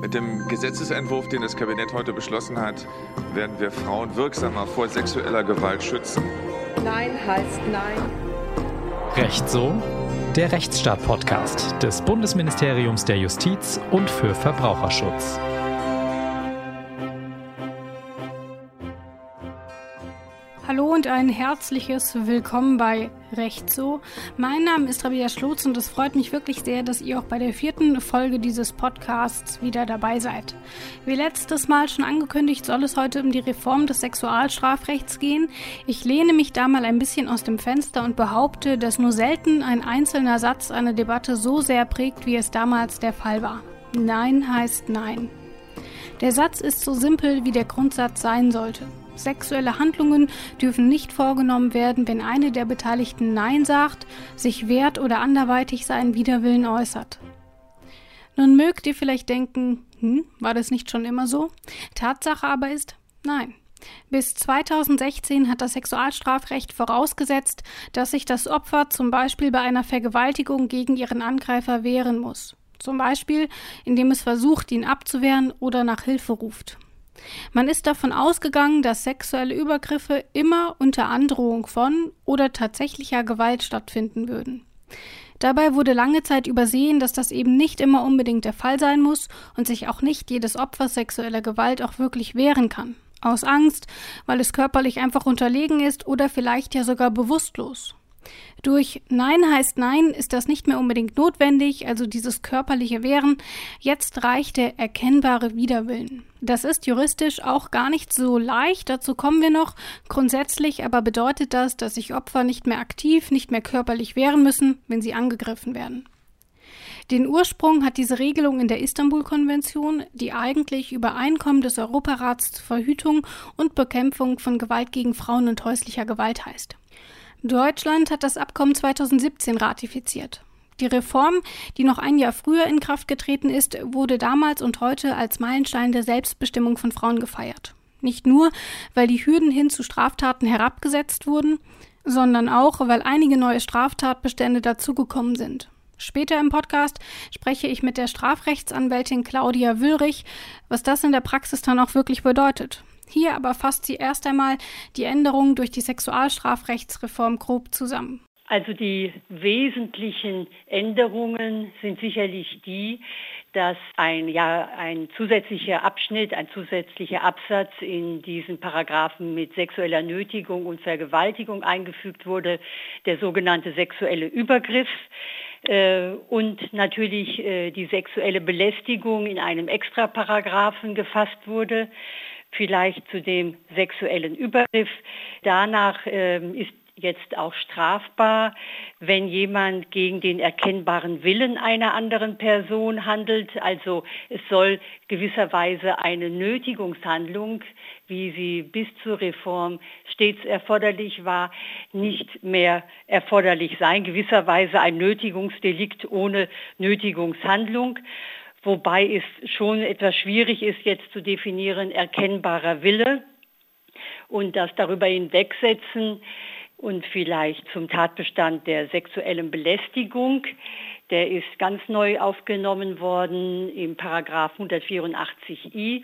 Mit dem Gesetzesentwurf, den das Kabinett heute beschlossen hat, werden wir Frauen wirksamer vor sexueller Gewalt schützen. Nein heißt Nein. Recht so? Der Rechtsstaat-Podcast des Bundesministeriums der Justiz und für Verbraucherschutz. Und ein herzliches Willkommen bei Recht so. Mein Name ist Rabia Schlotz und es freut mich wirklich sehr, dass ihr auch bei der vierten Folge dieses Podcasts wieder dabei seid. Wie letztes Mal schon angekündigt, soll es heute um die Reform des Sexualstrafrechts gehen. Ich lehne mich da mal ein bisschen aus dem Fenster und behaupte, dass nur selten ein einzelner Satz eine Debatte so sehr prägt, wie es damals der Fall war. Nein heißt Nein. Der Satz ist so simpel, wie der Grundsatz sein sollte. Sexuelle Handlungen dürfen nicht vorgenommen werden, wenn eine der Beteiligten Nein sagt, sich wehrt oder anderweitig seinen Widerwillen äußert. Nun mögt ihr vielleicht denken, hm, war das nicht schon immer so? Tatsache aber ist, nein. Bis 2016 hat das Sexualstrafrecht vorausgesetzt, dass sich das Opfer zum Beispiel bei einer Vergewaltigung gegen ihren Angreifer wehren muss. Zum Beispiel, indem es versucht, ihn abzuwehren oder nach Hilfe ruft. Man ist davon ausgegangen, dass sexuelle Übergriffe immer unter Androhung von oder tatsächlicher Gewalt stattfinden würden. Dabei wurde lange Zeit übersehen, dass das eben nicht immer unbedingt der Fall sein muss und sich auch nicht jedes Opfer sexueller Gewalt auch wirklich wehren kann. Aus Angst, weil es körperlich einfach unterlegen ist oder vielleicht ja sogar bewusstlos. Durch Nein heißt Nein ist das nicht mehr unbedingt notwendig, also dieses körperliche Wehren. Jetzt reicht der erkennbare Widerwillen. Das ist juristisch auch gar nicht so leicht, dazu kommen wir noch. Grundsätzlich aber bedeutet das, dass sich Opfer nicht mehr aktiv, nicht mehr körperlich wehren müssen, wenn sie angegriffen werden. Den Ursprung hat diese Regelung in der Istanbul-Konvention, die eigentlich Übereinkommen des Europarats zur Verhütung und Bekämpfung von Gewalt gegen Frauen und häuslicher Gewalt heißt. Deutschland hat das Abkommen 2017 ratifiziert. Die Reform, die noch ein Jahr früher in Kraft getreten ist, wurde damals und heute als Meilenstein der Selbstbestimmung von Frauen gefeiert. Nicht nur, weil die Hürden hin zu Straftaten herabgesetzt wurden, sondern auch, weil einige neue Straftatbestände dazugekommen sind. Später im Podcast spreche ich mit der Strafrechtsanwältin Claudia Wüllrich, was das in der Praxis dann auch wirklich bedeutet. Hier aber fasst sie erst einmal die Änderungen durch die Sexualstrafrechtsreform grob zusammen. Also die wesentlichen Änderungen sind sicherlich die, dass ein, ja, ein zusätzlicher Abschnitt, ein zusätzlicher Absatz in diesen Paragraphen mit sexueller Nötigung und Vergewaltigung eingefügt wurde, der sogenannte sexuelle Übergriff äh, und natürlich äh, die sexuelle Belästigung in einem Extraparagraphen gefasst wurde vielleicht zu dem sexuellen Übergriff. Danach ähm, ist jetzt auch strafbar, wenn jemand gegen den erkennbaren Willen einer anderen Person handelt. Also es soll gewisserweise eine Nötigungshandlung, wie sie bis zur Reform stets erforderlich war, nicht mehr erforderlich sein. Gewisserweise ein Nötigungsdelikt ohne Nötigungshandlung wobei es schon etwas schwierig ist, jetzt zu definieren, erkennbarer Wille und das darüber hinwegsetzen und vielleicht zum Tatbestand der sexuellen Belästigung. Der ist ganz neu aufgenommen worden im Paragraph 184i.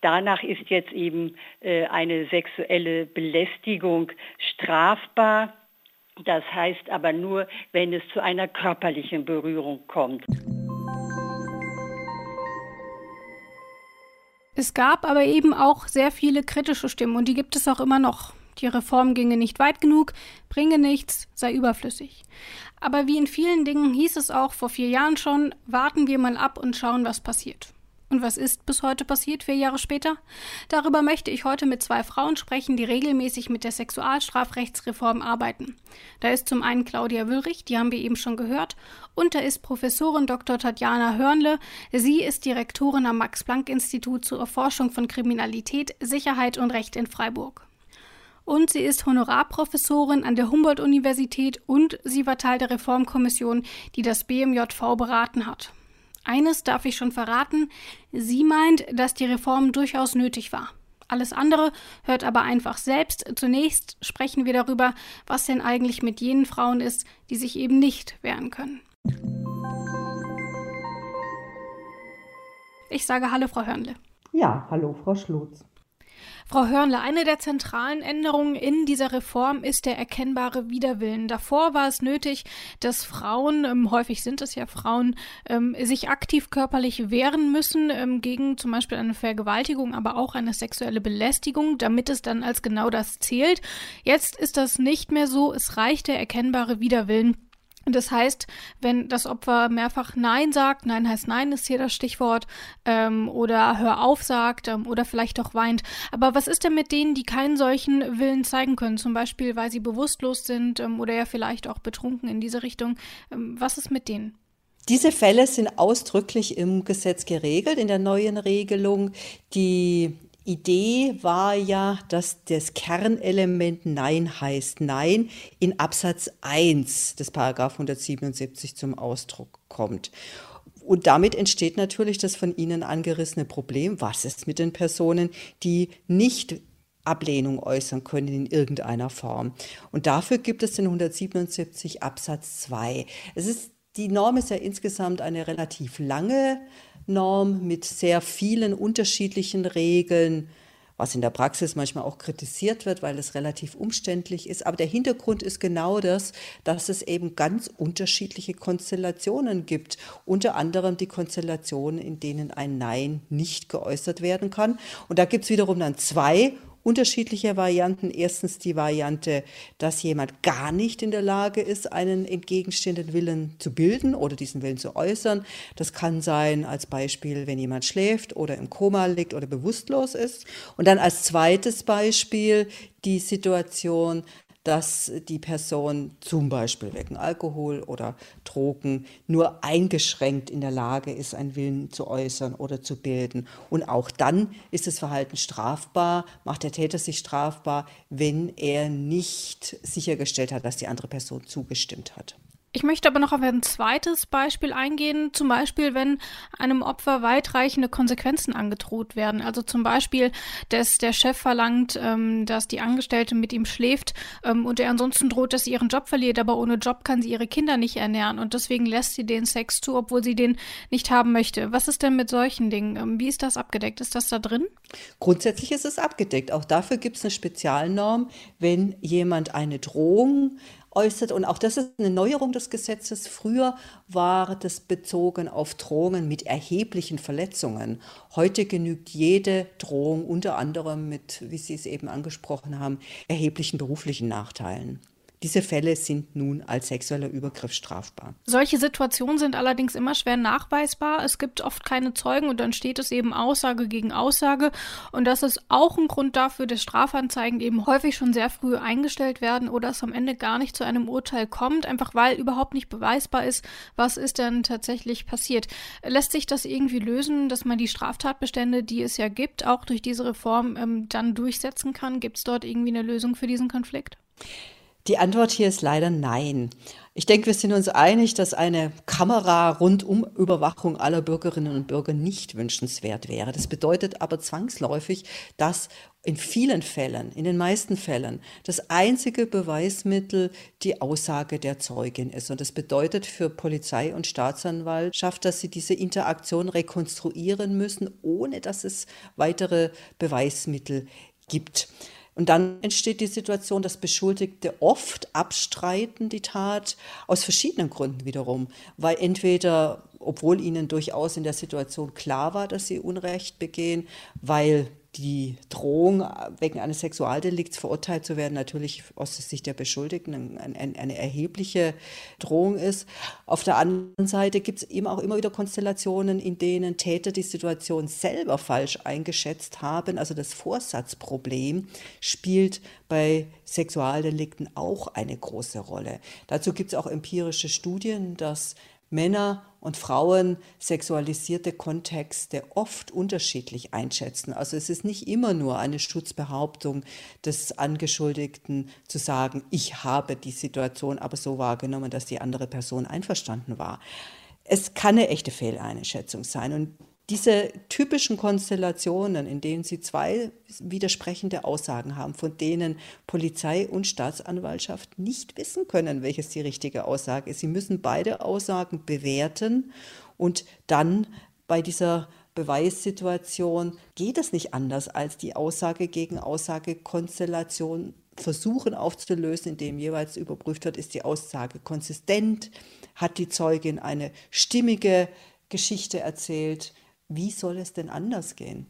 Danach ist jetzt eben äh, eine sexuelle Belästigung strafbar. Das heißt aber nur, wenn es zu einer körperlichen Berührung kommt. Es gab aber eben auch sehr viele kritische Stimmen und die gibt es auch immer noch. Die Reform ginge nicht weit genug, bringe nichts, sei überflüssig. Aber wie in vielen Dingen hieß es auch vor vier Jahren schon, warten wir mal ab und schauen, was passiert. Und was ist bis heute passiert, vier Jahre später? Darüber möchte ich heute mit zwei Frauen sprechen, die regelmäßig mit der Sexualstrafrechtsreform arbeiten. Da ist zum einen Claudia Wüllrich, die haben wir eben schon gehört, und da ist Professorin Dr. Tatjana Hörnle. Sie ist Direktorin am Max-Planck-Institut zur Erforschung von Kriminalität, Sicherheit und Recht in Freiburg. Und sie ist Honorarprofessorin an der Humboldt-Universität und sie war Teil der Reformkommission, die das BMJV beraten hat. Eines darf ich schon verraten, sie meint, dass die Reform durchaus nötig war. Alles andere hört aber einfach selbst. Zunächst sprechen wir darüber, was denn eigentlich mit jenen Frauen ist, die sich eben nicht wehren können. Ich sage Hallo, Frau Hörnle. Ja, hallo, Frau Schlotz. Frau Hörnle, eine der zentralen Änderungen in dieser Reform ist der erkennbare Widerwillen. Davor war es nötig, dass Frauen, ähm, häufig sind es ja Frauen, ähm, sich aktiv körperlich wehren müssen ähm, gegen zum Beispiel eine Vergewaltigung, aber auch eine sexuelle Belästigung, damit es dann als genau das zählt. Jetzt ist das nicht mehr so. Es reicht der erkennbare Widerwillen das heißt, wenn das Opfer mehrfach Nein sagt, Nein heißt Nein, ist hier das Stichwort, ähm, oder Hör auf sagt ähm, oder vielleicht auch weint. Aber was ist denn mit denen, die keinen solchen Willen zeigen können? Zum Beispiel, weil sie bewusstlos sind ähm, oder ja vielleicht auch betrunken in diese Richtung. Ähm, was ist mit denen? Diese Fälle sind ausdrücklich im Gesetz geregelt, in der neuen Regelung. Die Idee war ja, dass das Kernelement Nein heißt Nein in Absatz 1 des Paragraph 177 zum Ausdruck kommt. Und damit entsteht natürlich das von Ihnen angerissene Problem, was ist mit den Personen, die nicht Ablehnung äußern können in irgendeiner Form. Und dafür gibt es den 177 Absatz 2. Es ist, die Norm ist ja insgesamt eine relativ lange Norm mit sehr vielen unterschiedlichen Regeln, was in der Praxis manchmal auch kritisiert wird, weil es relativ umständlich ist. Aber der Hintergrund ist genau das, dass es eben ganz unterschiedliche Konstellationen gibt. Unter anderem die Konstellationen, in denen ein Nein nicht geäußert werden kann. Und da gibt es wiederum dann zwei unterschiedliche Varianten. Erstens die Variante, dass jemand gar nicht in der Lage ist, einen entgegenstehenden Willen zu bilden oder diesen Willen zu äußern. Das kann sein als Beispiel, wenn jemand schläft oder im Koma liegt oder bewusstlos ist. Und dann als zweites Beispiel die Situation, dass die Person zum Beispiel wegen Alkohol oder Drogen nur eingeschränkt in der Lage ist, einen Willen zu äußern oder zu bilden. Und auch dann ist das Verhalten strafbar, macht der Täter sich strafbar, wenn er nicht sichergestellt hat, dass die andere Person zugestimmt hat. Ich möchte aber noch auf ein zweites Beispiel eingehen, zum Beispiel, wenn einem Opfer weitreichende Konsequenzen angedroht werden. Also zum Beispiel, dass der Chef verlangt, ähm, dass die Angestellte mit ihm schläft ähm, und er ansonsten droht, dass sie ihren Job verliert, aber ohne Job kann sie ihre Kinder nicht ernähren und deswegen lässt sie den Sex zu, obwohl sie den nicht haben möchte. Was ist denn mit solchen Dingen? Ähm, wie ist das abgedeckt? Ist das da drin? Grundsätzlich ist es abgedeckt. Auch dafür gibt es eine Spezialnorm, wenn jemand eine Drohung äußert. Und auch das ist eine Neuerung des Gesetzes. Früher war das bezogen auf Drohungen mit erheblichen Verletzungen. Heute genügt jede Drohung unter anderem mit, wie Sie es eben angesprochen haben, erheblichen beruflichen Nachteilen. Diese Fälle sind nun als sexueller Übergriff strafbar. Solche Situationen sind allerdings immer schwer nachweisbar. Es gibt oft keine Zeugen und dann steht es eben Aussage gegen Aussage. Und das ist auch ein Grund dafür, dass Strafanzeigen eben häufig schon sehr früh eingestellt werden oder es am Ende gar nicht zu einem Urteil kommt, einfach weil überhaupt nicht beweisbar ist, was ist denn tatsächlich passiert. Lässt sich das irgendwie lösen, dass man die Straftatbestände, die es ja gibt, auch durch diese Reform ähm, dann durchsetzen kann? Gibt es dort irgendwie eine Lösung für diesen Konflikt? Die Antwort hier ist leider nein. Ich denke, wir sind uns einig, dass eine Kamera-Rundum-Überwachung aller Bürgerinnen und Bürger nicht wünschenswert wäre. Das bedeutet aber zwangsläufig, dass in vielen Fällen, in den meisten Fällen, das einzige Beweismittel die Aussage der Zeugin ist. Und das bedeutet für Polizei und Staatsanwaltschaft, dass sie diese Interaktion rekonstruieren müssen, ohne dass es weitere Beweismittel gibt. Und dann entsteht die Situation, dass Beschuldigte oft abstreiten die Tat aus verschiedenen Gründen wiederum, weil entweder, obwohl ihnen durchaus in der Situation klar war, dass sie Unrecht begehen, weil die Drohung, wegen eines Sexualdelikts verurteilt zu werden, natürlich aus Sicht der Beschuldigten eine, eine erhebliche Drohung ist. Auf der anderen Seite gibt es eben auch immer wieder Konstellationen, in denen Täter die Situation selber falsch eingeschätzt haben. Also das Vorsatzproblem spielt bei Sexualdelikten auch eine große Rolle. Dazu gibt es auch empirische Studien, dass Männer und Frauen sexualisierte Kontexte oft unterschiedlich einschätzen. Also es ist nicht immer nur eine Schutzbehauptung des Angeschuldigten zu sagen, ich habe die Situation aber so wahrgenommen, dass die andere Person einverstanden war. Es kann eine echte Fehleinschätzung sein. Und diese typischen Konstellationen, in denen Sie zwei widersprechende Aussagen haben, von denen Polizei und Staatsanwaltschaft nicht wissen können, welches die richtige Aussage ist. Sie müssen beide Aussagen bewerten und dann bei dieser Beweissituation geht es nicht anders, als die Aussage gegen Aussagekonstellation versuchen aufzulösen, indem jeweils überprüft wird, ist die Aussage konsistent, hat die Zeugin eine stimmige Geschichte erzählt. Wie soll es denn anders gehen?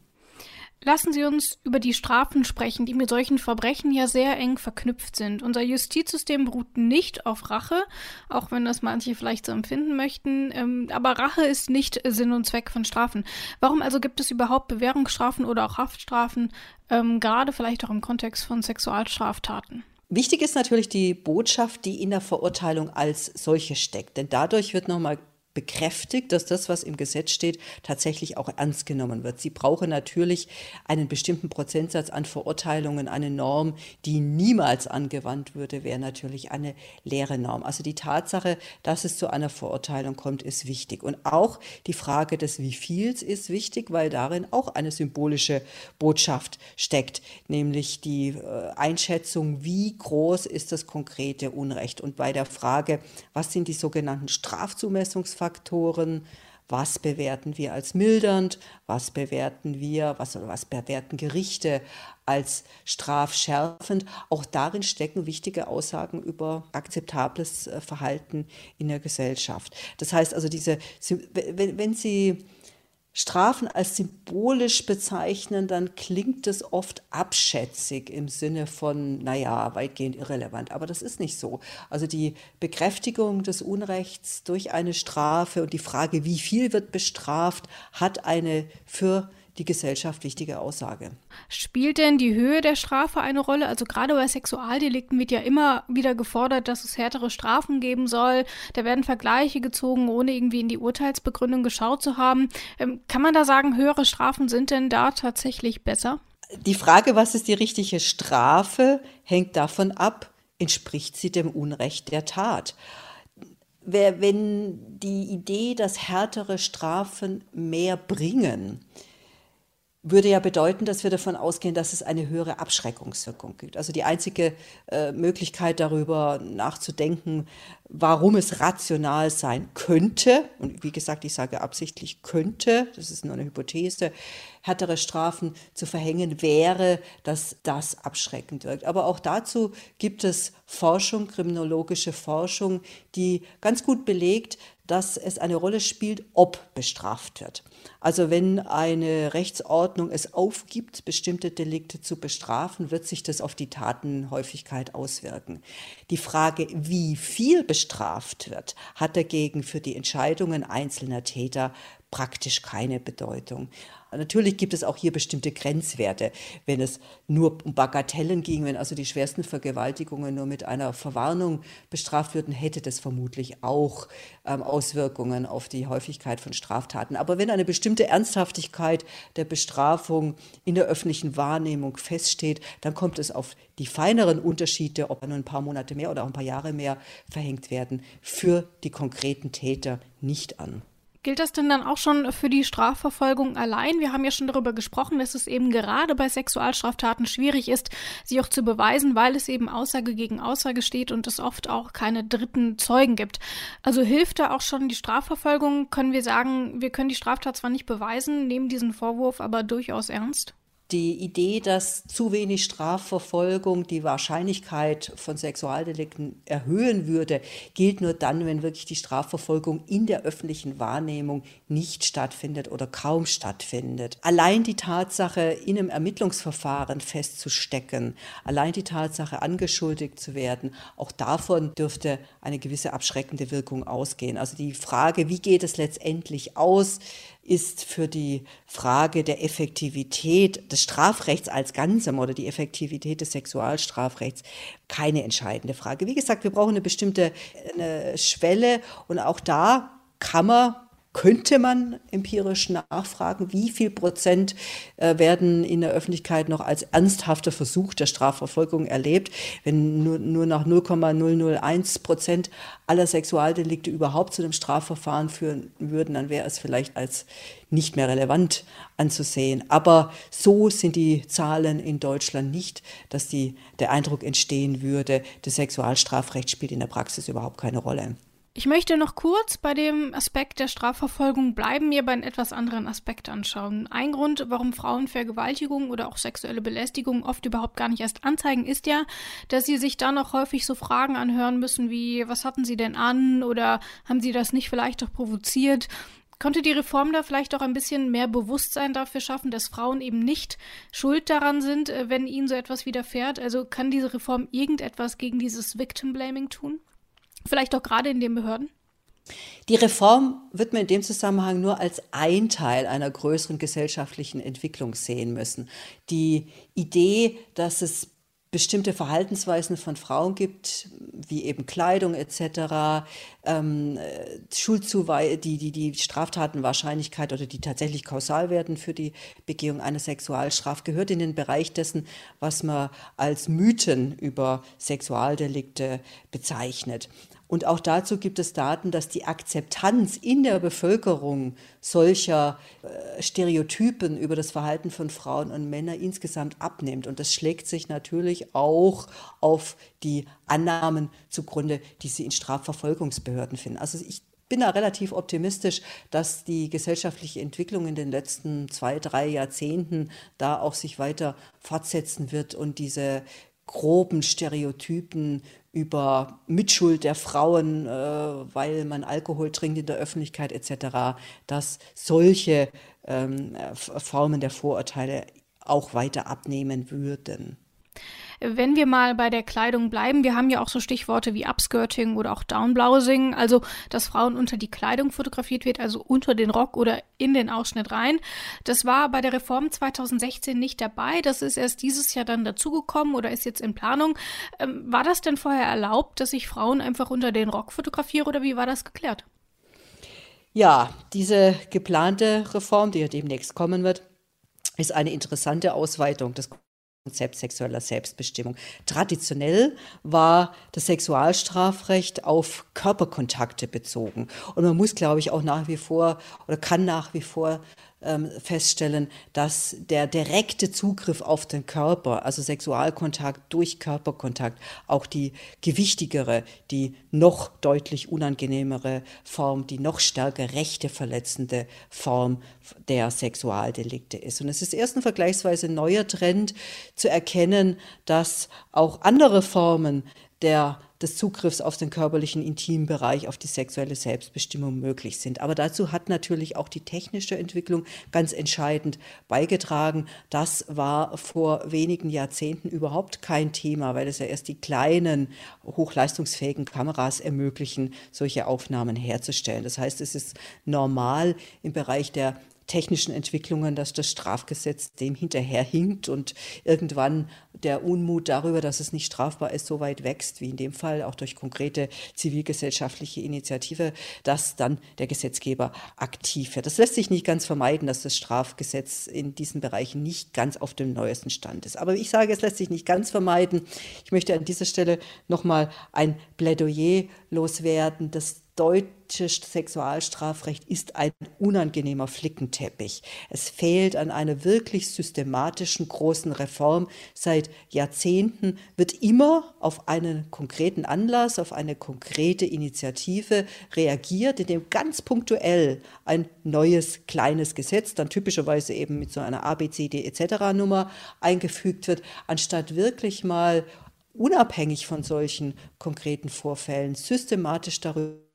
Lassen Sie uns über die Strafen sprechen, die mit solchen Verbrechen ja sehr eng verknüpft sind. Unser Justizsystem beruht nicht auf Rache, auch wenn das manche vielleicht so empfinden möchten. Ähm, aber Rache ist nicht Sinn und Zweck von Strafen. Warum also gibt es überhaupt Bewährungsstrafen oder auch Haftstrafen, ähm, gerade vielleicht auch im Kontext von Sexualstraftaten? Wichtig ist natürlich die Botschaft, die in der Verurteilung als solche steckt. Denn dadurch wird nochmal bekräftigt, dass das, was im Gesetz steht, tatsächlich auch ernst genommen wird. Sie brauchen natürlich einen bestimmten Prozentsatz an Verurteilungen. Eine Norm, die niemals angewandt würde, wäre natürlich eine leere Norm. Also die Tatsache, dass es zu einer Verurteilung kommt, ist wichtig. Und auch die Frage des Wieviels ist wichtig, weil darin auch eine symbolische Botschaft steckt, nämlich die äh, Einschätzung, wie groß ist das konkrete Unrecht. Und bei der Frage, was sind die sogenannten Strafzumessungsfaktoren, Faktoren, was bewerten wir als mildernd, was bewerten wir, was, was bewerten Gerichte als strafschärfend. Auch darin stecken wichtige Aussagen über akzeptables äh, Verhalten in der Gesellschaft. Das heißt also, diese, wenn, wenn Sie Strafen als symbolisch bezeichnen, dann klingt es oft abschätzig im Sinne von, naja, weitgehend irrelevant. Aber das ist nicht so. Also die Bekräftigung des Unrechts durch eine Strafe und die Frage, wie viel wird bestraft, hat eine für die Gesellschaft wichtige Aussage. Spielt denn die Höhe der Strafe eine Rolle? Also gerade bei Sexualdelikten wird ja immer wieder gefordert, dass es härtere Strafen geben soll. Da werden Vergleiche gezogen, ohne irgendwie in die Urteilsbegründung geschaut zu haben. Ähm, kann man da sagen, höhere Strafen sind denn da tatsächlich besser? Die Frage, was ist die richtige Strafe, hängt davon ab, entspricht sie dem Unrecht der Tat wenn die Idee, dass härtere Strafen mehr bringen, würde ja bedeuten, dass wir davon ausgehen, dass es eine höhere Abschreckungswirkung gibt. Also die einzige äh, Möglichkeit darüber nachzudenken, warum es rational sein könnte, und wie gesagt, ich sage absichtlich könnte, das ist nur eine Hypothese, härtere Strafen zu verhängen, wäre, dass das abschreckend wirkt. Aber auch dazu gibt es Forschung, kriminologische Forschung, die ganz gut belegt, dass es eine Rolle spielt, ob bestraft wird. Also wenn eine Rechtsordnung es aufgibt, bestimmte Delikte zu bestrafen, wird sich das auf die Tatenhäufigkeit auswirken. Die Frage, wie viel bestraft wird, hat dagegen für die Entscheidungen einzelner Täter praktisch keine Bedeutung. Natürlich gibt es auch hier bestimmte Grenzwerte. Wenn es nur um Bagatellen ging, wenn also die schwersten Vergewaltigungen nur mit einer Verwarnung bestraft würden, hätte das vermutlich auch ähm, Auswirkungen auf die Häufigkeit von Straftaten. Aber wenn eine bestimmte Ernsthaftigkeit der Bestrafung in der öffentlichen Wahrnehmung feststeht, dann kommt es auf die feineren Unterschiede, ob nur ein paar Monate mehr oder auch ein paar Jahre mehr verhängt werden, für die konkreten Täter nicht an. Gilt das denn dann auch schon für die Strafverfolgung allein? Wir haben ja schon darüber gesprochen, dass es eben gerade bei Sexualstraftaten schwierig ist, sie auch zu beweisen, weil es eben Aussage gegen Aussage steht und es oft auch keine dritten Zeugen gibt. Also hilft da auch schon die Strafverfolgung? Können wir sagen, wir können die Straftat zwar nicht beweisen, nehmen diesen Vorwurf aber durchaus ernst? Die Idee, dass zu wenig Strafverfolgung die Wahrscheinlichkeit von Sexualdelikten erhöhen würde, gilt nur dann, wenn wirklich die Strafverfolgung in der öffentlichen Wahrnehmung nicht stattfindet oder kaum stattfindet. Allein die Tatsache, in einem Ermittlungsverfahren festzustecken, allein die Tatsache, angeschuldigt zu werden, auch davon dürfte eine gewisse abschreckende Wirkung ausgehen. Also die Frage, wie geht es letztendlich aus, ist für die Frage der Effektivität des Strafrechts als Ganzem oder die Effektivität des Sexualstrafrechts keine entscheidende Frage. Wie gesagt, wir brauchen eine bestimmte eine Schwelle und auch da kann man könnte man empirisch nachfragen, wie viel Prozent äh, werden in der Öffentlichkeit noch als ernsthafter Versuch der Strafverfolgung erlebt. Wenn nur, nur nach 0,001 Prozent aller Sexualdelikte überhaupt zu einem Strafverfahren führen würden, dann wäre es vielleicht als nicht mehr relevant anzusehen. Aber so sind die Zahlen in Deutschland nicht, dass die, der Eindruck entstehen würde, das Sexualstrafrecht spielt in der Praxis überhaupt keine Rolle. Ich möchte noch kurz bei dem Aspekt der Strafverfolgung bleiben, mir bei einem etwas anderen Aspekt anschauen. Ein Grund, warum Frauen Vergewaltigung oder auch sexuelle Belästigung oft überhaupt gar nicht erst anzeigen, ist ja, dass sie sich dann auch häufig so Fragen anhören müssen wie, was hatten sie denn an oder haben sie das nicht vielleicht auch provoziert? Konnte die Reform da vielleicht auch ein bisschen mehr Bewusstsein dafür schaffen, dass Frauen eben nicht schuld daran sind, äh, wenn ihnen so etwas widerfährt? Also kann diese Reform irgendetwas gegen dieses Victim Blaming tun? Vielleicht auch gerade in den Behörden? Die Reform wird man in dem Zusammenhang nur als ein Teil einer größeren gesellschaftlichen Entwicklung sehen müssen. Die Idee, dass es bestimmte Verhaltensweisen von Frauen gibt, wie eben Kleidung etc., ähm, Schulzuweisung, die, die die Straftatenwahrscheinlichkeit oder die tatsächlich kausal werden für die Begehung einer Sexualstraf, gehört in den Bereich dessen, was man als Mythen über Sexualdelikte bezeichnet. Und auch dazu gibt es Daten, dass die Akzeptanz in der Bevölkerung solcher äh, Stereotypen über das Verhalten von Frauen und Männern insgesamt abnimmt. Und das schlägt sich natürlich auch auf die Annahmen zugrunde, die sie in Strafverfolgungsbehörden finden. Also ich bin da relativ optimistisch, dass die gesellschaftliche Entwicklung in den letzten zwei, drei Jahrzehnten da auch sich weiter fortsetzen wird und diese groben Stereotypen über Mitschuld der Frauen, äh, weil man Alkohol trinkt in der Öffentlichkeit etc., dass solche ähm, Formen der Vorurteile auch weiter abnehmen würden. Wenn wir mal bei der Kleidung bleiben, wir haben ja auch so Stichworte wie Upskirting oder auch Downblousing, also dass Frauen unter die Kleidung fotografiert wird, also unter den Rock oder in den Ausschnitt rein. Das war bei der Reform 2016 nicht dabei. Das ist erst dieses Jahr dann dazugekommen oder ist jetzt in Planung. Ähm, war das denn vorher erlaubt, dass ich Frauen einfach unter den Rock fotografiere oder wie war das geklärt? Ja, diese geplante Reform, die ja demnächst kommen wird, ist eine interessante Ausweitung des Konzept sexueller Selbstbestimmung. Traditionell war das Sexualstrafrecht auf Körperkontakte bezogen. Und man muss, glaube ich, auch nach wie vor oder kann nach wie vor ähm, feststellen, dass der direkte Zugriff auf den Körper, also Sexualkontakt durch Körperkontakt, auch die gewichtigere, die noch deutlich unangenehmere Form, die noch stärker rechte verletzende Form der Sexualdelikte ist. Und es ist erst ein vergleichsweise neuer Trend zu erkennen, dass auch andere Formen der des Zugriffs auf den körperlichen Intimbereich, auf die sexuelle Selbstbestimmung möglich sind. Aber dazu hat natürlich auch die technische Entwicklung ganz entscheidend beigetragen. Das war vor wenigen Jahrzehnten überhaupt kein Thema, weil es ja erst die kleinen, hochleistungsfähigen Kameras ermöglichen, solche Aufnahmen herzustellen. Das heißt, es ist normal im Bereich der technischen Entwicklungen, dass das Strafgesetz dem hinterherhinkt und irgendwann der Unmut darüber, dass es nicht strafbar ist, so weit wächst, wie in dem Fall auch durch konkrete zivilgesellschaftliche Initiative, dass dann der Gesetzgeber aktiv wird. Das lässt sich nicht ganz vermeiden, dass das Strafgesetz in diesen Bereichen nicht ganz auf dem neuesten Stand ist. Aber ich sage, es lässt sich nicht ganz vermeiden. Ich möchte an dieser Stelle nochmal ein Plädoyer loswerden, das deutsche Sexualstrafrecht ist ein unangenehmer Flickenteppich. Es fehlt an einer wirklich systematischen großen Reform. Seit Jahrzehnten wird immer auf einen konkreten Anlass, auf eine konkrete Initiative reagiert, indem ganz punktuell ein neues kleines Gesetz, dann typischerweise eben mit so einer ABCD etc. Nummer eingefügt wird, anstatt wirklich mal unabhängig von solchen konkreten Vorfällen systematisch darüber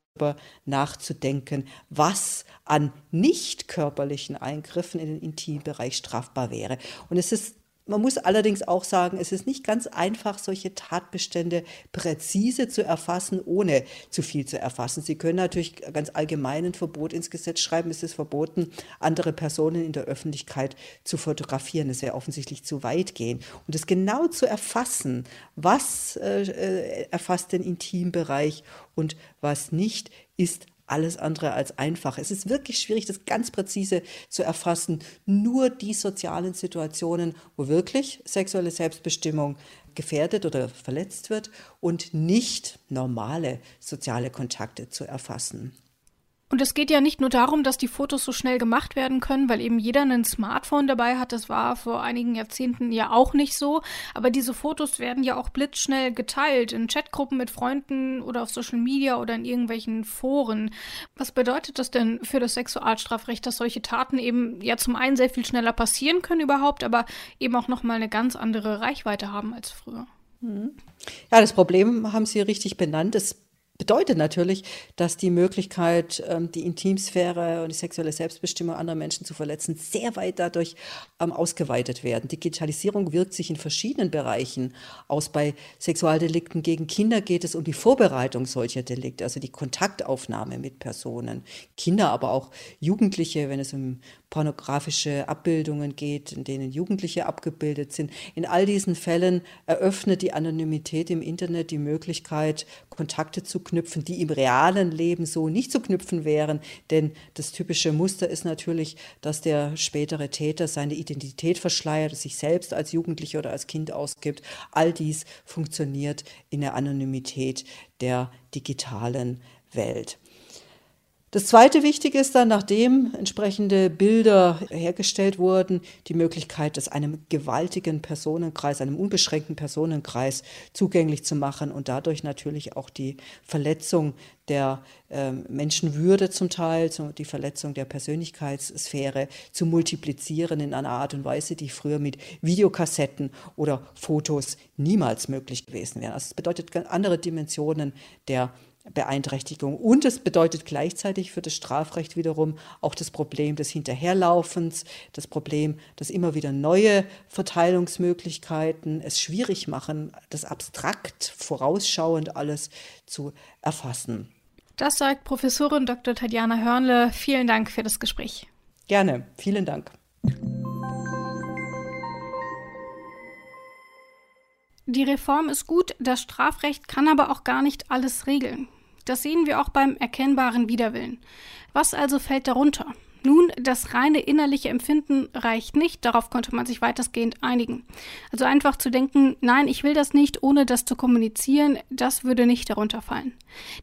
nachzudenken, was an nicht körperlichen Eingriffen in den Intimbereich strafbar wäre. Und es ist man muss allerdings auch sagen, es ist nicht ganz einfach, solche Tatbestände präzise zu erfassen, ohne zu viel zu erfassen. Sie können natürlich ganz allgemein ein Verbot ins Gesetz schreiben. Es ist verboten, andere Personen in der Öffentlichkeit zu fotografieren. Das wäre offensichtlich zu weit gehen. Und es genau zu erfassen, was äh, äh erfasst den Intimbereich und was nicht, ist alles andere als einfach. Es ist wirklich schwierig, das ganz präzise zu erfassen. Nur die sozialen Situationen, wo wirklich sexuelle Selbstbestimmung gefährdet oder verletzt wird und nicht normale soziale Kontakte zu erfassen. Und es geht ja nicht nur darum, dass die Fotos so schnell gemacht werden können, weil eben jeder ein Smartphone dabei hat. Das war vor einigen Jahrzehnten ja auch nicht so. Aber diese Fotos werden ja auch blitzschnell geteilt in Chatgruppen mit Freunden oder auf Social Media oder in irgendwelchen Foren. Was bedeutet das denn für das Sexualstrafrecht, dass solche Taten eben ja zum einen sehr viel schneller passieren können überhaupt, aber eben auch nochmal eine ganz andere Reichweite haben als früher? Ja, das Problem haben Sie richtig benannt. Es bedeutet natürlich, dass die Möglichkeit, ähm, die Intimsphäre und die sexuelle Selbstbestimmung anderer Menschen zu verletzen, sehr weit dadurch ähm, ausgeweitet werden. Digitalisierung wirkt sich in verschiedenen Bereichen aus. Bei Sexualdelikten gegen Kinder geht es um die Vorbereitung solcher Delikte, also die Kontaktaufnahme mit Personen. Kinder, aber auch Jugendliche, wenn es um pornografische Abbildungen geht, in denen Jugendliche abgebildet sind. In all diesen Fällen eröffnet die Anonymität im Internet die Möglichkeit, Kontakte zu knüpfen, die im realen Leben so nicht zu knüpfen wären. Denn das typische Muster ist natürlich, dass der spätere Täter seine Identität verschleiert, sich selbst als Jugendlicher oder als Kind ausgibt. All dies funktioniert in der Anonymität der digitalen Welt. Das zweite Wichtige ist dann, nachdem entsprechende Bilder hergestellt wurden, die Möglichkeit, das einem gewaltigen Personenkreis, einem unbeschränkten Personenkreis zugänglich zu machen und dadurch natürlich auch die Verletzung der äh, Menschenwürde zum Teil, die Verletzung der Persönlichkeitssphäre zu multiplizieren in einer Art und Weise, die früher mit Videokassetten oder Fotos niemals möglich gewesen wäre. Also es bedeutet andere Dimensionen der Beeinträchtigung. Und es bedeutet gleichzeitig für das Strafrecht wiederum auch das Problem des Hinterherlaufens, das Problem, dass immer wieder neue Verteilungsmöglichkeiten es schwierig machen, das abstrakt vorausschauend alles zu erfassen. Das sagt Professorin Dr. Tatjana Hörnle. Vielen Dank für das Gespräch. Gerne, vielen Dank. Die Reform ist gut, das Strafrecht kann aber auch gar nicht alles regeln. Das sehen wir auch beim erkennbaren Widerwillen. Was also fällt darunter? Nun, das reine innerliche Empfinden reicht nicht, darauf konnte man sich weitestgehend einigen. Also einfach zu denken, nein, ich will das nicht, ohne das zu kommunizieren, das würde nicht darunter fallen.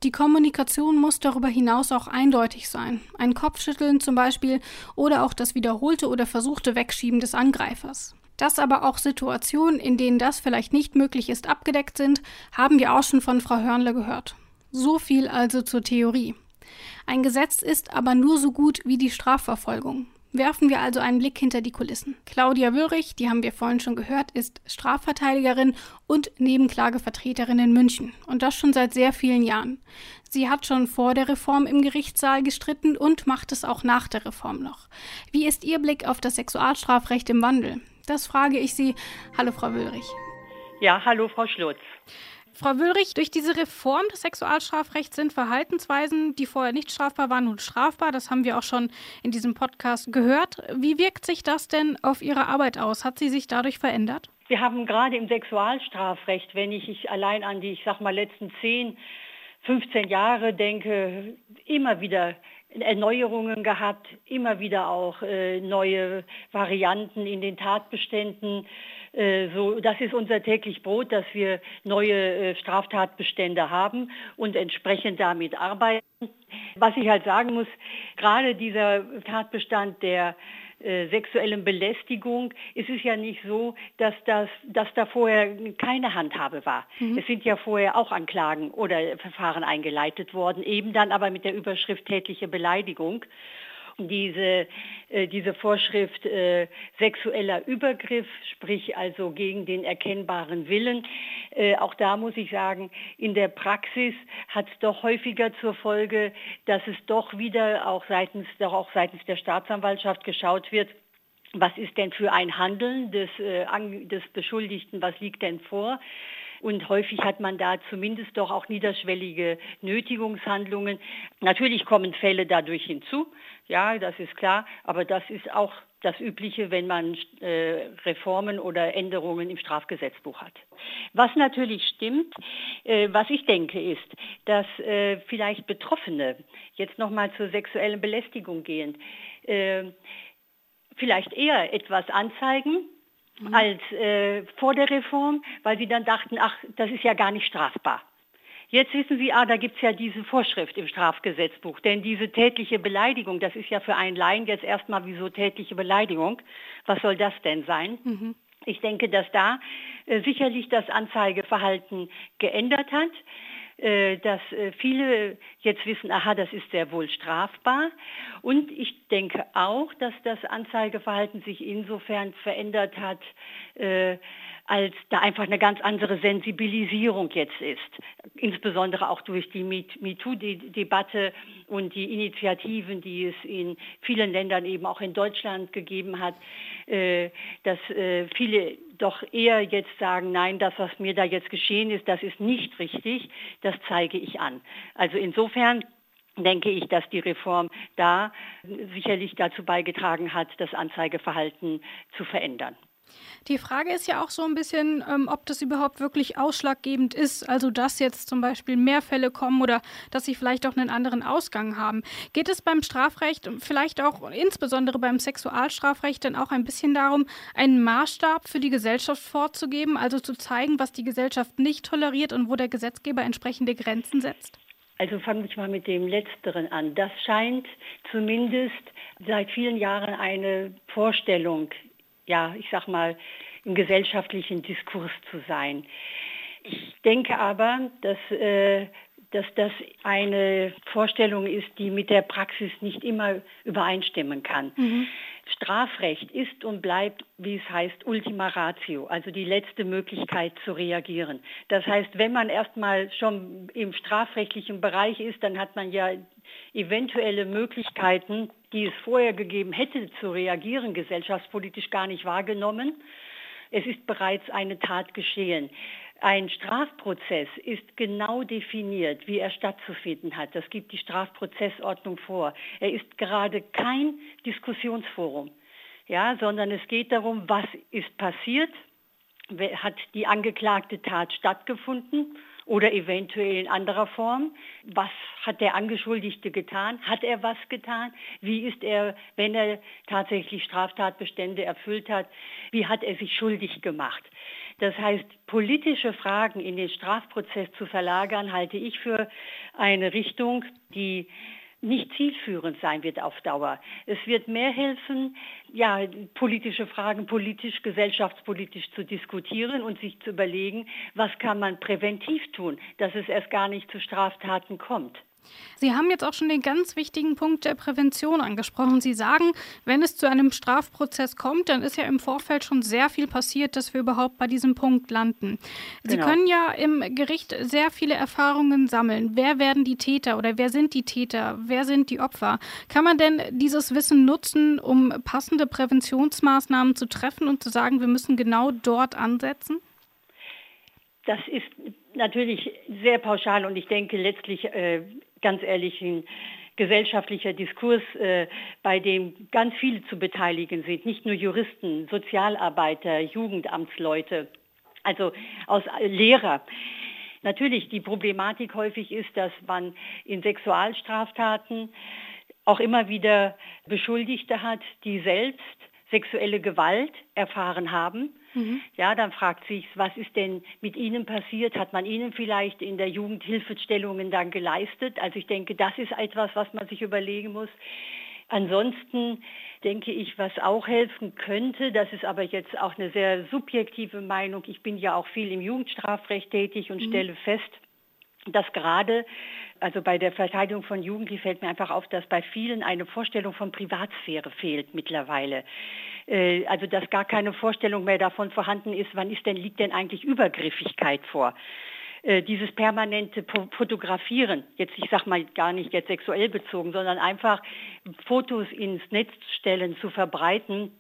Die Kommunikation muss darüber hinaus auch eindeutig sein. Ein Kopfschütteln zum Beispiel oder auch das wiederholte oder versuchte Wegschieben des Angreifers. Dass aber auch Situationen, in denen das vielleicht nicht möglich ist, abgedeckt sind, haben wir auch schon von Frau Hörnle gehört. So viel also zur Theorie. Ein Gesetz ist aber nur so gut wie die Strafverfolgung. Werfen wir also einen Blick hinter die Kulissen. Claudia Wöhrig, die haben wir vorhin schon gehört, ist Strafverteidigerin und Nebenklagevertreterin in München. Und das schon seit sehr vielen Jahren. Sie hat schon vor der Reform im Gerichtssaal gestritten und macht es auch nach der Reform noch. Wie ist Ihr Blick auf das Sexualstrafrecht im Wandel? Das frage ich Sie. Hallo, Frau Wöhrig. Ja, hallo, Frau Schlutz. Frau Wöhrig, durch diese Reform des Sexualstrafrechts sind Verhaltensweisen, die vorher nicht strafbar waren, nun strafbar. Das haben wir auch schon in diesem Podcast gehört. Wie wirkt sich das denn auf Ihre Arbeit aus? Hat sie sich dadurch verändert? Wir haben gerade im Sexualstrafrecht, wenn ich, ich allein an die, ich sag mal, letzten 10, 15 Jahre denke, immer wieder Erneuerungen gehabt, immer wieder auch äh, neue Varianten in den Tatbeständen. Äh, so, das ist unser täglich Brot, dass wir neue äh, Straftatbestände haben und entsprechend damit arbeiten. Was ich halt sagen muss, gerade dieser Tatbestand der äh, sexuellen Belästigung ist es ja nicht so, dass, das, dass da vorher keine Handhabe war. Mhm. Es sind ja vorher auch Anklagen oder Verfahren eingeleitet worden, eben dann aber mit der Überschrift tätliche Beleidigung diese, äh, diese Vorschrift äh, sexueller Übergriff, sprich also gegen den erkennbaren Willen. Äh, auch da muss ich sagen, in der Praxis hat es doch häufiger zur Folge, dass es doch wieder auch seitens, doch auch seitens der Staatsanwaltschaft geschaut wird, was ist denn für ein Handeln des, äh, des Beschuldigten, was liegt denn vor? Und häufig hat man da zumindest doch auch niederschwellige Nötigungshandlungen. Natürlich kommen Fälle dadurch hinzu, ja, das ist klar, aber das ist auch das Übliche, wenn man äh, Reformen oder Änderungen im Strafgesetzbuch hat. Was natürlich stimmt, äh, was ich denke, ist, dass äh, vielleicht Betroffene jetzt nochmal zur sexuellen Belästigung gehen, äh, vielleicht eher etwas anzeigen, mhm. als äh, vor der Reform, weil sie dann dachten, ach, das ist ja gar nicht strafbar. Jetzt wissen Sie, ah, da gibt es ja diese Vorschrift im Strafgesetzbuch. Denn diese tätliche Beleidigung, das ist ja für einen Laien jetzt erstmal wie so tätliche Beleidigung. Was soll das denn sein? Mhm. Ich denke, dass da äh, sicherlich das Anzeigeverhalten geändert hat dass äh, viele jetzt wissen, aha, das ist sehr wohl strafbar. Und ich denke auch, dass das Anzeigeverhalten sich insofern verändert hat, äh, als da einfach eine ganz andere Sensibilisierung jetzt ist. Insbesondere auch durch die MeToo-Debatte und die Initiativen, die es in vielen Ländern, eben auch in Deutschland gegeben hat, äh, dass äh, viele doch eher jetzt sagen, nein, das, was mir da jetzt geschehen ist, das ist nicht richtig, das zeige ich an. Also insofern denke ich, dass die Reform da sicherlich dazu beigetragen hat, das Anzeigeverhalten zu verändern. Die Frage ist ja auch so ein bisschen, ähm, ob das überhaupt wirklich ausschlaggebend ist. Also, dass jetzt zum Beispiel mehr Fälle kommen oder dass sie vielleicht auch einen anderen Ausgang haben. Geht es beim Strafrecht, vielleicht auch insbesondere beim Sexualstrafrecht, dann auch ein bisschen darum, einen Maßstab für die Gesellschaft vorzugeben, also zu zeigen, was die Gesellschaft nicht toleriert und wo der Gesetzgeber entsprechende Grenzen setzt? Also fange ich mal mit dem Letzteren an. Das scheint zumindest seit vielen Jahren eine Vorstellung ja, ich sag mal, im gesellschaftlichen Diskurs zu sein. Ich denke aber, dass, äh, dass das eine Vorstellung ist, die mit der Praxis nicht immer übereinstimmen kann. Mhm. Strafrecht ist und bleibt, wie es heißt, Ultima Ratio, also die letzte Möglichkeit zu reagieren. Das heißt, wenn man erstmal schon im strafrechtlichen Bereich ist, dann hat man ja eventuelle Möglichkeiten, die es vorher gegeben hätte, zu reagieren, gesellschaftspolitisch gar nicht wahrgenommen. Es ist bereits eine Tat geschehen. Ein Strafprozess ist genau definiert, wie er stattzufinden hat. Das gibt die Strafprozessordnung vor. Er ist gerade kein Diskussionsforum, ja, sondern es geht darum, was ist passiert, hat die angeklagte Tat stattgefunden oder eventuell in anderer Form. Was hat der Angeschuldigte getan? Hat er was getan? Wie ist er, wenn er tatsächlich Straftatbestände erfüllt hat, wie hat er sich schuldig gemacht? Das heißt, politische Fragen in den Strafprozess zu verlagern, halte ich für eine Richtung, die nicht zielführend sein wird auf Dauer. Es wird mehr helfen, ja, politische Fragen politisch, gesellschaftspolitisch zu diskutieren und sich zu überlegen, was kann man präventiv tun, dass es erst gar nicht zu Straftaten kommt. Sie haben jetzt auch schon den ganz wichtigen Punkt der Prävention angesprochen. Sie sagen, wenn es zu einem Strafprozess kommt, dann ist ja im Vorfeld schon sehr viel passiert, dass wir überhaupt bei diesem Punkt landen. Sie genau. können ja im Gericht sehr viele Erfahrungen sammeln. Wer werden die Täter oder wer sind die Täter? Wer sind die Opfer? Kann man denn dieses Wissen nutzen, um passende Präventionsmaßnahmen zu treffen und zu sagen, wir müssen genau dort ansetzen? Das ist natürlich sehr pauschal und ich denke letztlich äh, ganz ehrlich ein gesellschaftlicher Diskurs, äh, bei dem ganz viele zu beteiligen sind, nicht nur Juristen, Sozialarbeiter, Jugendamtsleute, also aus äh, Lehrer. Natürlich, die Problematik häufig ist, dass man in Sexualstraftaten auch immer wieder Beschuldigte hat, die selbst sexuelle Gewalt erfahren haben Mhm. Ja, dann fragt sich, was ist denn mit Ihnen passiert? Hat man Ihnen vielleicht in der Jugend Hilfestellungen dann geleistet? Also ich denke, das ist etwas, was man sich überlegen muss. Ansonsten denke ich, was auch helfen könnte, das ist aber jetzt auch eine sehr subjektive Meinung. Ich bin ja auch viel im Jugendstrafrecht tätig und mhm. stelle fest, dass gerade, also bei der Verteidigung von Jugendlichen fällt mir einfach auf, dass bei vielen eine Vorstellung von Privatsphäre fehlt mittlerweile. Äh, also dass gar keine Vorstellung mehr davon vorhanden ist, wann ist denn, liegt denn eigentlich Übergriffigkeit vor äh, dieses permanente Fotografieren, jetzt ich sag mal gar nicht jetzt sexuell bezogen, sondern einfach Fotos ins Netz stellen, zu verbreiten,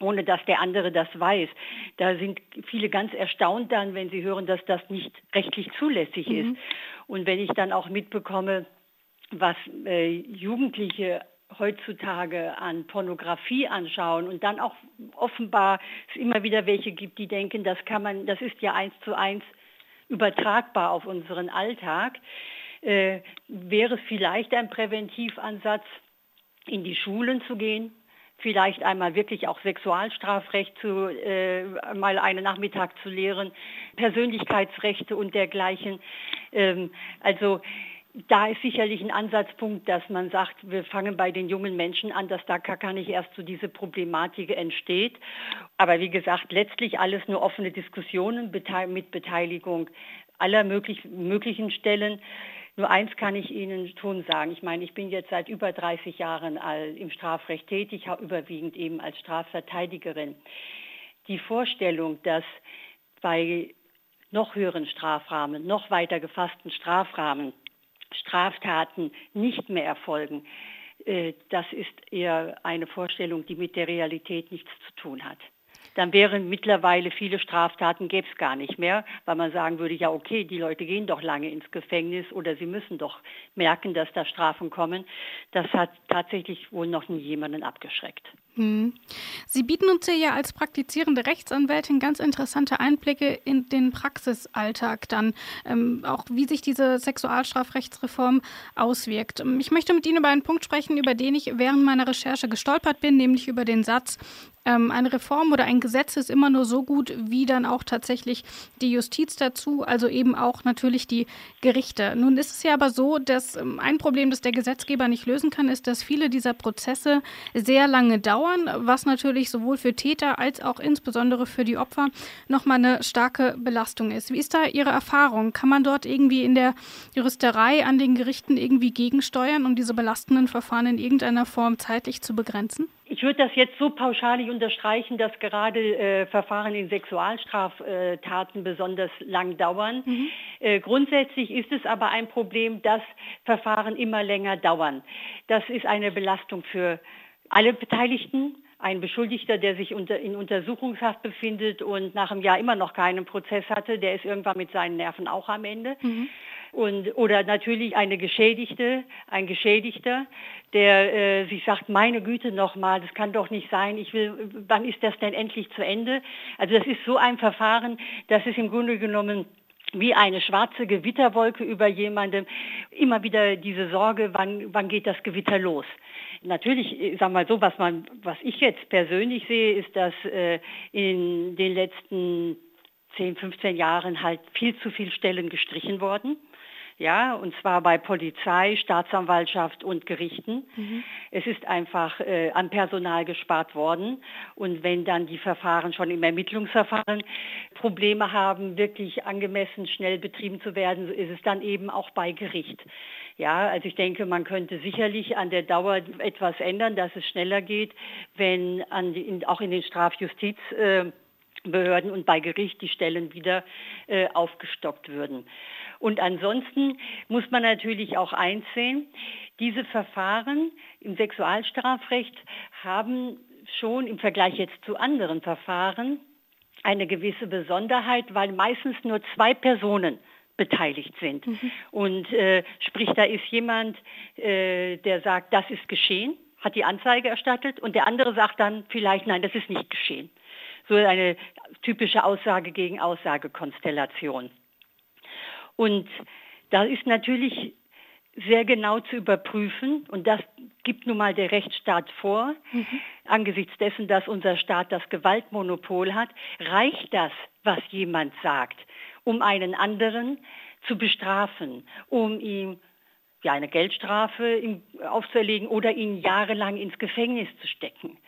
ohne dass der andere das weiß. Da sind viele ganz erstaunt dann, wenn sie hören, dass das nicht rechtlich zulässig mhm. ist. Und wenn ich dann auch mitbekomme, was äh, Jugendliche heutzutage an Pornografie anschauen und dann auch offenbar es immer wieder welche gibt, die denken, das kann man, das ist ja eins zu eins übertragbar auf unseren Alltag, äh, wäre es vielleicht ein Präventivansatz, in die Schulen zu gehen, vielleicht einmal wirklich auch Sexualstrafrecht zu, äh, mal einen Nachmittag zu lehren, Persönlichkeitsrechte und dergleichen. Ähm, also da ist sicherlich ein Ansatzpunkt, dass man sagt, wir fangen bei den jungen Menschen an, dass da gar nicht erst so diese Problematik entsteht. Aber wie gesagt, letztlich alles nur offene Diskussionen mit Beteiligung aller möglich, möglichen Stellen. Nur eins kann ich Ihnen schon sagen. Ich meine, ich bin jetzt seit über 30 Jahren im Strafrecht tätig, überwiegend eben als Strafverteidigerin. Die Vorstellung, dass bei noch höheren Strafrahmen, noch weiter gefassten Strafrahmen Straftaten nicht mehr erfolgen, äh, das ist eher eine Vorstellung, die mit der Realität nichts zu tun hat dann wären mittlerweile viele Straftaten gäbe es gar nicht mehr, weil man sagen würde, ja okay, die Leute gehen doch lange ins Gefängnis oder sie müssen doch merken, dass da Strafen kommen. Das hat tatsächlich wohl noch nie jemanden abgeschreckt. Hm. Sie bieten uns ja als praktizierende Rechtsanwältin ganz interessante Einblicke in den Praxisalltag dann, ähm, auch wie sich diese Sexualstrafrechtsreform auswirkt. Ich möchte mit Ihnen über einen Punkt sprechen, über den ich während meiner Recherche gestolpert bin, nämlich über den Satz, ähm, eine Reform oder ein Gesetz ist immer nur so gut, wie dann auch tatsächlich die Justiz dazu, also eben auch natürlich die Gerichte. Nun ist es ja aber so, dass ähm, ein Problem, das der Gesetzgeber nicht lösen kann, ist, dass viele dieser Prozesse sehr lange dauern, was natürlich sowohl für Täter als auch insbesondere für die Opfer nochmal eine starke Belastung ist. Wie ist da Ihre Erfahrung? Kann man dort irgendwie in der Juristerei an den Gerichten irgendwie gegensteuern, um diese belastenden Verfahren in irgendeiner Form zeitlich zu begrenzen? Ich würde das jetzt so pauschal nicht unterstreichen, dass gerade äh, Verfahren in Sexualstraftaten besonders lang dauern. Mhm. Äh, grundsätzlich ist es aber ein Problem, dass Verfahren immer länger dauern. Das ist eine Belastung für alle Beteiligten. Ein Beschuldigter, der sich unter, in Untersuchungshaft befindet und nach einem Jahr immer noch keinen Prozess hatte, der ist irgendwann mit seinen Nerven auch am Ende. Mhm und oder natürlich eine Geschädigte, ein Geschädigter, der äh, sich sagt, meine Güte nochmal, das kann doch nicht sein, ich will, wann ist das denn endlich zu Ende? Also das ist so ein Verfahren, das ist im Grunde genommen wie eine schwarze Gewitterwolke über jemandem, immer wieder diese Sorge, wann, wann geht das Gewitter los? Natürlich, ich sag mal so, was man, was ich jetzt persönlich sehe, ist, dass äh, in den letzten 10, 15 Jahren halt viel zu viele Stellen gestrichen worden ja, und zwar bei Polizei, Staatsanwaltschaft und Gerichten. Mhm. Es ist einfach äh, an Personal gespart worden. Und wenn dann die Verfahren schon im Ermittlungsverfahren Probleme haben, wirklich angemessen schnell betrieben zu werden, so ist es dann eben auch bei Gericht. Ja, also ich denke, man könnte sicherlich an der Dauer etwas ändern, dass es schneller geht, wenn an die, in, auch in den Strafjustizbehörden äh, und bei Gericht die Stellen wieder äh, aufgestockt würden. Und ansonsten muss man natürlich auch einsehen, diese Verfahren im Sexualstrafrecht haben schon im Vergleich jetzt zu anderen Verfahren eine gewisse Besonderheit, weil meistens nur zwei Personen beteiligt sind. Mhm. Und äh, sprich, da ist jemand, äh, der sagt, das ist geschehen, hat die Anzeige erstattet und der andere sagt dann vielleicht, nein, das ist nicht geschehen. So eine typische Aussage gegen Aussagekonstellation. Und da ist natürlich sehr genau zu überprüfen, und das gibt nun mal der Rechtsstaat vor, mhm. angesichts dessen, dass unser Staat das Gewaltmonopol hat, reicht das, was jemand sagt, um einen anderen zu bestrafen, um ihm ja, eine Geldstrafe aufzuerlegen oder ihn jahrelang ins Gefängnis zu stecken.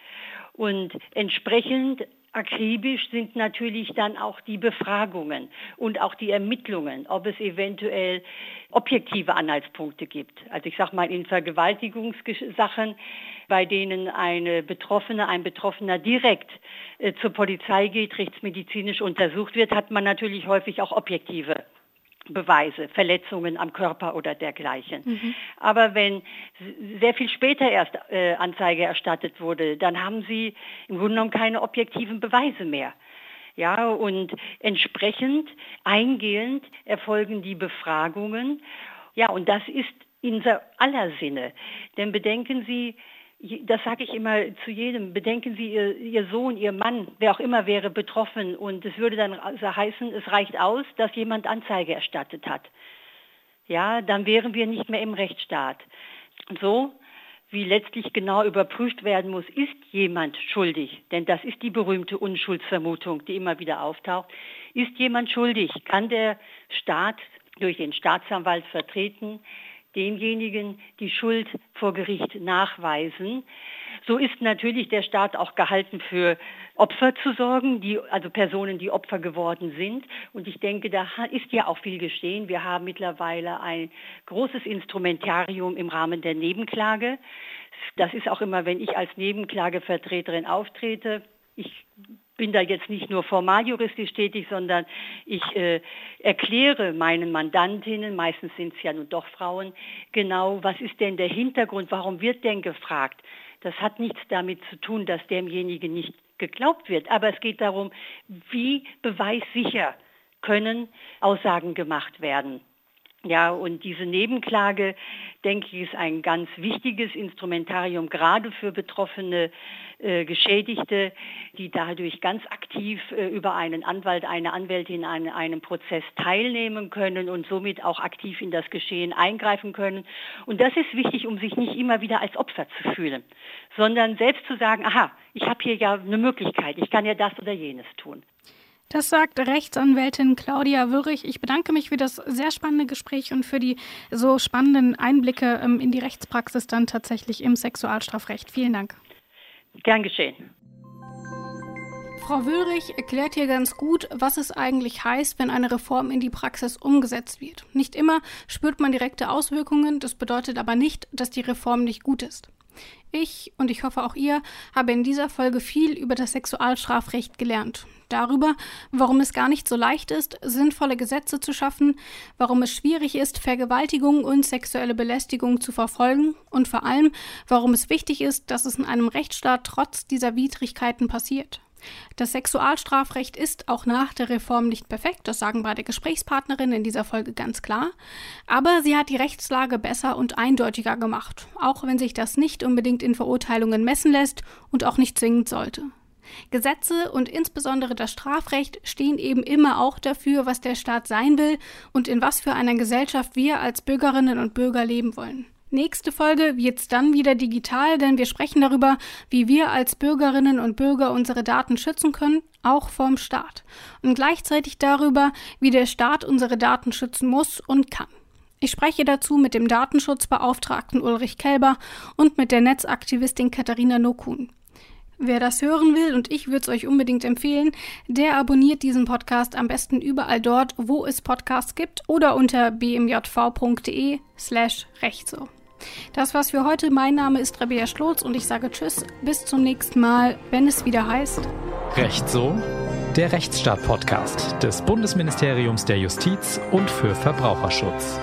Und entsprechend akribisch sind natürlich dann auch die Befragungen und auch die Ermittlungen, ob es eventuell objektive Anhaltspunkte gibt. Also ich sage mal in Vergewaltigungssachen, bei denen eine Betroffene, ein Betroffener direkt äh, zur Polizei geht, rechtsmedizinisch untersucht wird, hat man natürlich häufig auch objektive Beweise, Verletzungen am Körper oder dergleichen. Mhm. Aber wenn sehr viel später erst äh, Anzeige erstattet wurde, dann haben sie im Grunde genommen keine objektiven Beweise mehr. Ja, und entsprechend eingehend erfolgen die Befragungen. Ja, und das ist in aller Sinne. Denn bedenken Sie, das sage ich immer zu jedem, bedenken Sie, Ihr, Ihr, Sohn, Ihr Mann, wer auch immer wäre betroffen und es würde dann heißen, es reicht aus, dass jemand Anzeige erstattet hat. Ja, dann wären wir nicht mehr im Rechtsstaat. So wie letztlich genau überprüft werden muss, ist jemand schuldig? Denn das ist die berühmte Unschuldsvermutung, die immer wieder auftaucht. Ist jemand schuldig? Kann der Staat durch den Staatsanwalt vertreten demjenigen die Schuld vor Gericht nachweisen? So ist natürlich der Staat auch gehalten, für Opfer zu sorgen, die, also Personen, die Opfer geworden sind. Und ich denke, da ist ja auch viel geschehen. Wir haben mittlerweile ein großes Instrumentarium im Rahmen der Nebenklage. Das ist auch immer, wenn ich als Nebenklagevertreterin auftrete. Ich bin da jetzt nicht nur formaljuristisch tätig, sondern ich äh, erkläre meinen Mandantinnen, meistens sind es ja nun doch Frauen, genau, was ist denn der Hintergrund, warum wird denn gefragt? Das hat nichts damit zu tun, dass demjenigen nicht geglaubt wird, aber es geht darum, wie beweissicher können Aussagen gemacht werden. Ja, und diese Nebenklage, denke ich, ist ein ganz wichtiges Instrumentarium, gerade für betroffene äh, Geschädigte, die dadurch ganz aktiv äh, über einen Anwalt, eine Anwältin an einem Prozess teilnehmen können und somit auch aktiv in das Geschehen eingreifen können. Und das ist wichtig, um sich nicht immer wieder als Opfer zu fühlen, sondern selbst zu sagen, aha, ich habe hier ja eine Möglichkeit, ich kann ja das oder jenes tun. Das sagt Rechtsanwältin Claudia Würrich. Ich bedanke mich für das sehr spannende Gespräch und für die so spannenden Einblicke ähm, in die Rechtspraxis dann tatsächlich im Sexualstrafrecht. Vielen Dank. Gern geschehen. Frau Wöhrich erklärt hier ganz gut, was es eigentlich heißt, wenn eine Reform in die Praxis umgesetzt wird. Nicht immer spürt man direkte Auswirkungen, das bedeutet aber nicht, dass die Reform nicht gut ist. Ich und ich hoffe auch ihr habe in dieser Folge viel über das Sexualstrafrecht gelernt. Darüber, warum es gar nicht so leicht ist, sinnvolle Gesetze zu schaffen, warum es schwierig ist, Vergewaltigung und sexuelle Belästigung zu verfolgen und vor allem, warum es wichtig ist, dass es in einem Rechtsstaat trotz dieser Widrigkeiten passiert. Das Sexualstrafrecht ist auch nach der Reform nicht perfekt, das sagen beide Gesprächspartnerinnen in dieser Folge ganz klar, aber sie hat die Rechtslage besser und eindeutiger gemacht, auch wenn sich das nicht unbedingt in Verurteilungen messen lässt und auch nicht zwingend sollte. Gesetze und insbesondere das Strafrecht stehen eben immer auch dafür, was der Staat sein will und in was für einer Gesellschaft wir als Bürgerinnen und Bürger leben wollen. Nächste Folge wird's dann wieder digital, denn wir sprechen darüber, wie wir als Bürgerinnen und Bürger unsere Daten schützen können, auch vom Staat. Und gleichzeitig darüber, wie der Staat unsere Daten schützen muss und kann. Ich spreche dazu mit dem Datenschutzbeauftragten Ulrich Kelber und mit der Netzaktivistin Katharina Nokun. Wer das hören will, und ich würde es euch unbedingt empfehlen, der abonniert diesen Podcast am besten überall dort, wo es Podcasts gibt oder unter bmjv.de slash rechtso. Das war's für heute. Mein Name ist Rabea Schlotz und ich sage Tschüss. Bis zum nächsten Mal, wenn es wieder heißt. Recht so? Der Rechtsstaat-Podcast des Bundesministeriums der Justiz und für Verbraucherschutz.